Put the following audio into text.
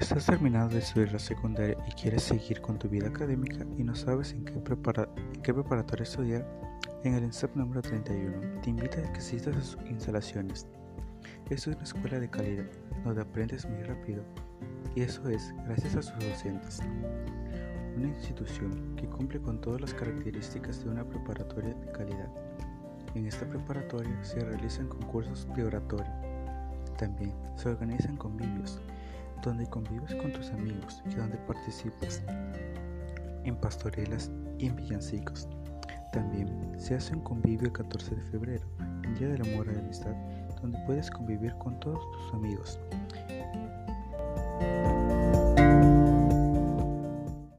Estás terminando de estudiar la secundaria y quieres seguir con tu vida académica y no sabes en qué, preparatoria estudiar. En el INSEP número 31 te invita a que asistas a sus instalaciones. Esto es una escuela de calidad donde aprendes muy rápido y eso es gracias a sus docentes. Una institución que cumple con todas las características de una preparatoria de calidad. En esta preparatoria se realizan concursos de oratorio. También se organizan convivios donde convives con tus amigos y donde participas en pastorelas y en villancicos. También se hace un convivio el 14 de febrero, el Día del Amor y la Amistad, donde puedes convivir con todos tus amigos.